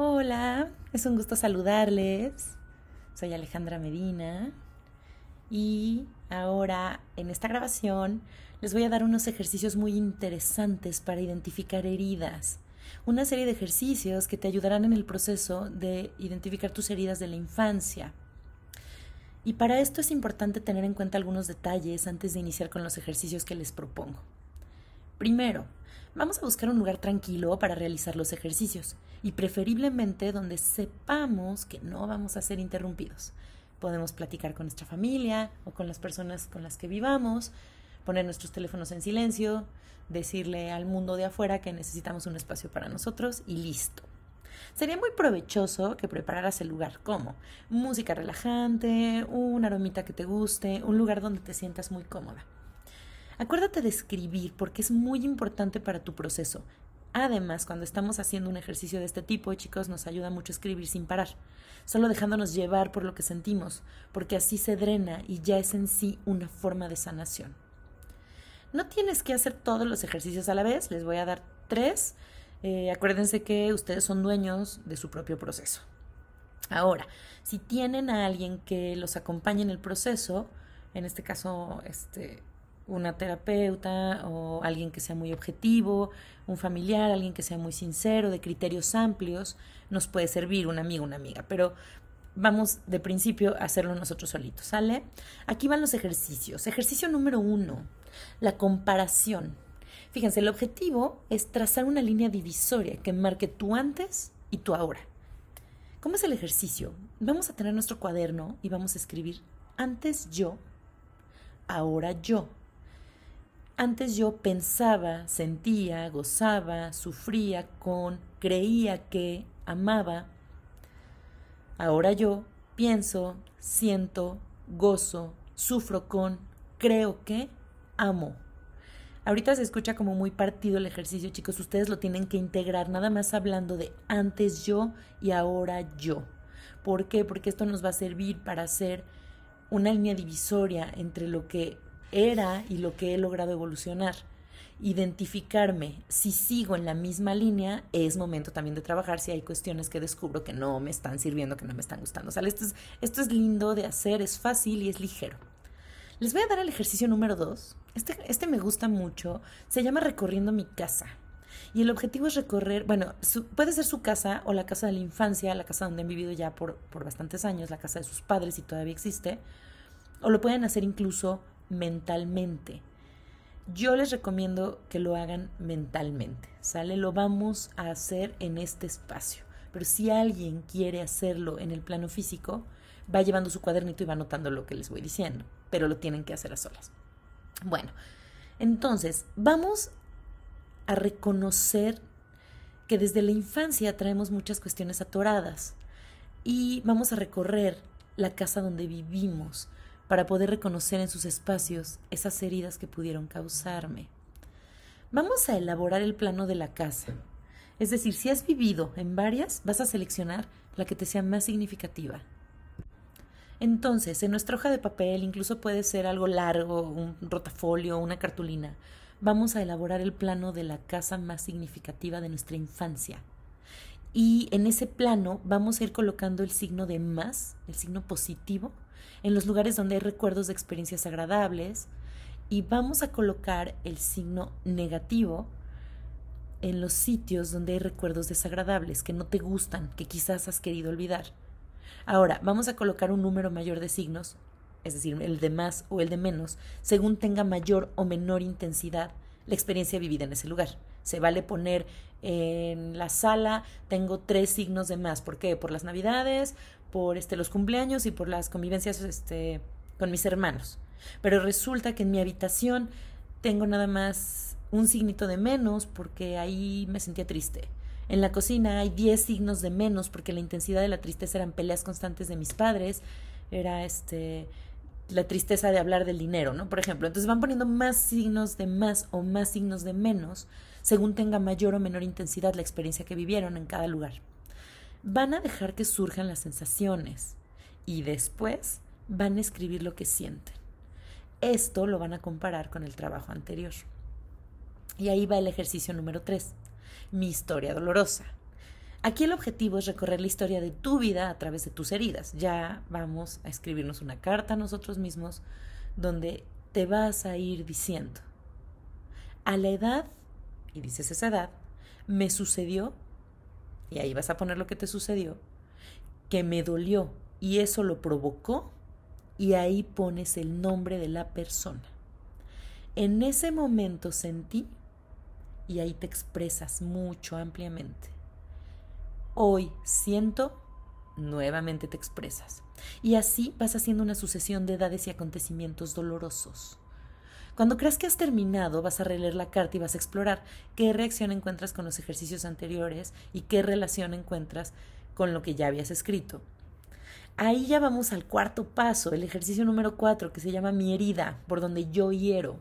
Hola, es un gusto saludarles. Soy Alejandra Medina y ahora en esta grabación les voy a dar unos ejercicios muy interesantes para identificar heridas. Una serie de ejercicios que te ayudarán en el proceso de identificar tus heridas de la infancia. Y para esto es importante tener en cuenta algunos detalles antes de iniciar con los ejercicios que les propongo. Primero, vamos a buscar un lugar tranquilo para realizar los ejercicios y preferiblemente donde sepamos que no vamos a ser interrumpidos. Podemos platicar con nuestra familia o con las personas con las que vivamos, poner nuestros teléfonos en silencio, decirle al mundo de afuera que necesitamos un espacio para nosotros y listo. Sería muy provechoso que prepararas el lugar como música relajante, una aromita que te guste, un lugar donde te sientas muy cómoda. Acuérdate de escribir porque es muy importante para tu proceso. Además, cuando estamos haciendo un ejercicio de este tipo, chicos, nos ayuda mucho escribir sin parar, solo dejándonos llevar por lo que sentimos, porque así se drena y ya es en sí una forma de sanación. No tienes que hacer todos los ejercicios a la vez, les voy a dar tres. Eh, acuérdense que ustedes son dueños de su propio proceso. Ahora, si tienen a alguien que los acompañe en el proceso, en este caso, este, una terapeuta o alguien que sea muy objetivo, un familiar, alguien que sea muy sincero, de criterios amplios, nos puede servir un amigo, una amiga, pero vamos de principio a hacerlo nosotros solitos, ¿sale? Aquí van los ejercicios. Ejercicio número uno, la comparación. Fíjense, el objetivo es trazar una línea divisoria que marque tu antes y tu ahora. ¿Cómo es el ejercicio? Vamos a tener nuestro cuaderno y vamos a escribir antes yo, ahora yo. Antes yo pensaba, sentía, gozaba, sufría con, creía que, amaba. Ahora yo pienso, siento, gozo, sufro con, creo que, amo. Ahorita se escucha como muy partido el ejercicio, chicos. Ustedes lo tienen que integrar, nada más hablando de antes yo y ahora yo. ¿Por qué? Porque esto nos va a servir para hacer una línea divisoria entre lo que era y lo que he logrado evolucionar. Identificarme si sigo en la misma línea, es momento también de trabajar si hay cuestiones que descubro que no me están sirviendo, que no me están gustando. O es, esto es lindo de hacer, es fácil y es ligero. Les voy a dar el ejercicio número dos. Este, este me gusta mucho. Se llama Recorriendo mi casa. Y el objetivo es recorrer, bueno, puede ser su casa o la casa de la infancia, la casa donde han vivido ya por, por bastantes años, la casa de sus padres si todavía existe, o lo pueden hacer incluso mentalmente. Yo les recomiendo que lo hagan mentalmente, ¿sale? Lo vamos a hacer en este espacio. Pero si alguien quiere hacerlo en el plano físico, va llevando su cuadernito y va anotando lo que les voy diciendo, pero lo tienen que hacer a solas. Bueno, entonces vamos a reconocer que desde la infancia traemos muchas cuestiones atoradas y vamos a recorrer la casa donde vivimos, para poder reconocer en sus espacios esas heridas que pudieron causarme. Vamos a elaborar el plano de la casa. Es decir, si has vivido en varias, vas a seleccionar la que te sea más significativa. Entonces, en nuestra hoja de papel, incluso puede ser algo largo, un rotafolio, una cartulina, vamos a elaborar el plano de la casa más significativa de nuestra infancia. Y en ese plano vamos a ir colocando el signo de más, el signo positivo, en los lugares donde hay recuerdos de experiencias agradables y vamos a colocar el signo negativo en los sitios donde hay recuerdos desagradables que no te gustan, que quizás has querido olvidar. Ahora, vamos a colocar un número mayor de signos, es decir, el de más o el de menos, según tenga mayor o menor intensidad la experiencia vivida en ese lugar. Se vale poner en la sala, tengo tres signos de más. ¿Por qué? Por las navidades, por este, los cumpleaños y por las convivencias este, con mis hermanos. Pero resulta que en mi habitación tengo nada más un signito de menos porque ahí me sentía triste. En la cocina hay 10 signos de menos porque la intensidad de la tristeza eran peleas constantes de mis padres, era este la tristeza de hablar del dinero, ¿no? Por ejemplo, entonces van poniendo más signos de más o más signos de menos según tenga mayor o menor intensidad la experiencia que vivieron en cada lugar van a dejar que surjan las sensaciones y después van a escribir lo que sienten. Esto lo van a comparar con el trabajo anterior. Y ahí va el ejercicio número 3, mi historia dolorosa. Aquí el objetivo es recorrer la historia de tu vida a través de tus heridas. Ya vamos a escribirnos una carta a nosotros mismos donde te vas a ir diciendo, a la edad, y dices esa edad, me sucedió, y ahí vas a poner lo que te sucedió, que me dolió y eso lo provocó, y ahí pones el nombre de la persona. En ese momento sentí, y ahí te expresas mucho ampliamente. Hoy siento, nuevamente te expresas. Y así vas haciendo una sucesión de edades y acontecimientos dolorosos. Cuando creas que has terminado, vas a releer la carta y vas a explorar qué reacción encuentras con los ejercicios anteriores y qué relación encuentras con lo que ya habías escrito. Ahí ya vamos al cuarto paso, el ejercicio número cuatro, que se llama mi herida, por donde yo hiero.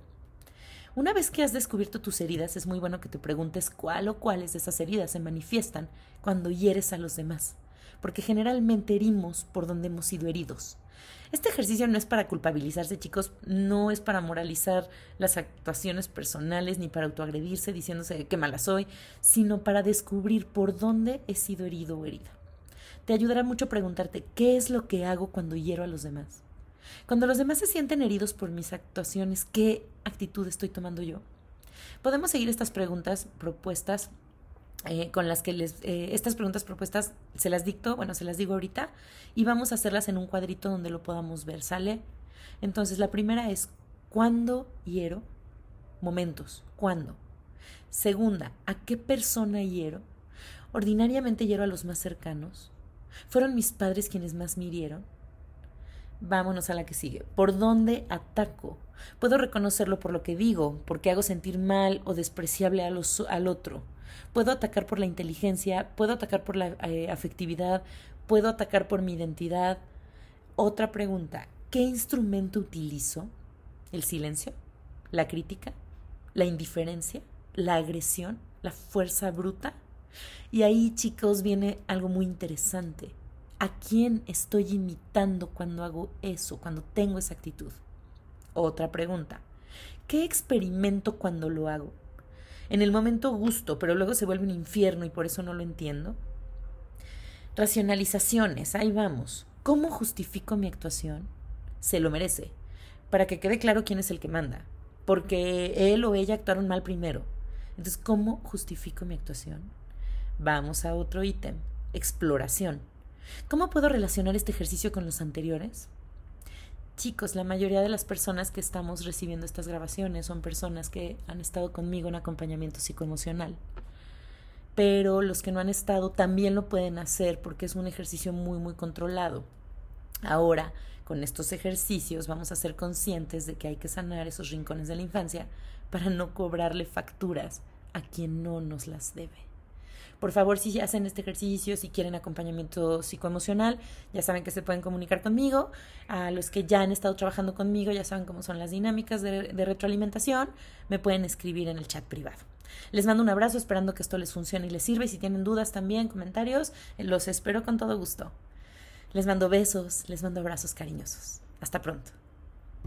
Una vez que has descubierto tus heridas, es muy bueno que te preguntes cuál o cuáles de esas heridas se manifiestan cuando hieres a los demás, porque generalmente herimos por donde hemos sido heridos. Este ejercicio no es para culpabilizarse, chicos, no es para moralizar las actuaciones personales ni para autoagredirse diciéndose qué mala soy, sino para descubrir por dónde he sido herido o herida. Te ayudará mucho preguntarte qué es lo que hago cuando hiero a los demás. Cuando los demás se sienten heridos por mis actuaciones, ¿qué actitud estoy tomando yo? Podemos seguir estas preguntas propuestas eh, con las que les, eh, estas preguntas propuestas se las dicto, bueno, se las digo ahorita, y vamos a hacerlas en un cuadrito donde lo podamos ver, ¿sale? Entonces, la primera es, ¿cuándo hiero? Momentos, ¿cuándo? Segunda, ¿a qué persona hiero? Ordinariamente hiero a los más cercanos. ¿Fueron mis padres quienes más me hirieron? Vámonos a la que sigue. ¿Por dónde ataco? Puedo reconocerlo por lo que digo, porque hago sentir mal o despreciable al otro. Puedo atacar por la inteligencia, puedo atacar por la eh, afectividad, puedo atacar por mi identidad. Otra pregunta, ¿qué instrumento utilizo? ¿El silencio? ¿La crítica? ¿La indiferencia? ¿La agresión? ¿La fuerza bruta? Y ahí, chicos, viene algo muy interesante. ¿A quién estoy imitando cuando hago eso, cuando tengo esa actitud? Otra pregunta. ¿Qué experimento cuando lo hago? En el momento gusto, pero luego se vuelve un infierno y por eso no lo entiendo. Racionalizaciones, ahí vamos. ¿Cómo justifico mi actuación? Se lo merece, para que quede claro quién es el que manda, porque él o ella actuaron mal primero. Entonces, ¿cómo justifico mi actuación? Vamos a otro ítem, exploración. ¿Cómo puedo relacionar este ejercicio con los anteriores? Chicos, la mayoría de las personas que estamos recibiendo estas grabaciones son personas que han estado conmigo en acompañamiento psicoemocional. Pero los que no han estado también lo pueden hacer porque es un ejercicio muy, muy controlado. Ahora, con estos ejercicios vamos a ser conscientes de que hay que sanar esos rincones de la infancia para no cobrarle facturas a quien no nos las debe. Por favor, si hacen este ejercicio, si quieren acompañamiento psicoemocional, ya saben que se pueden comunicar conmigo. A los que ya han estado trabajando conmigo, ya saben cómo son las dinámicas de, retroalimentación, me pueden escribir en el chat privado. Les mando un abrazo esperando que esto les funcione y les sirva. Y si tienen dudas también, comentarios, los espero con todo gusto. Les mando besos, les mando abrazos cariñosos. Hasta pronto.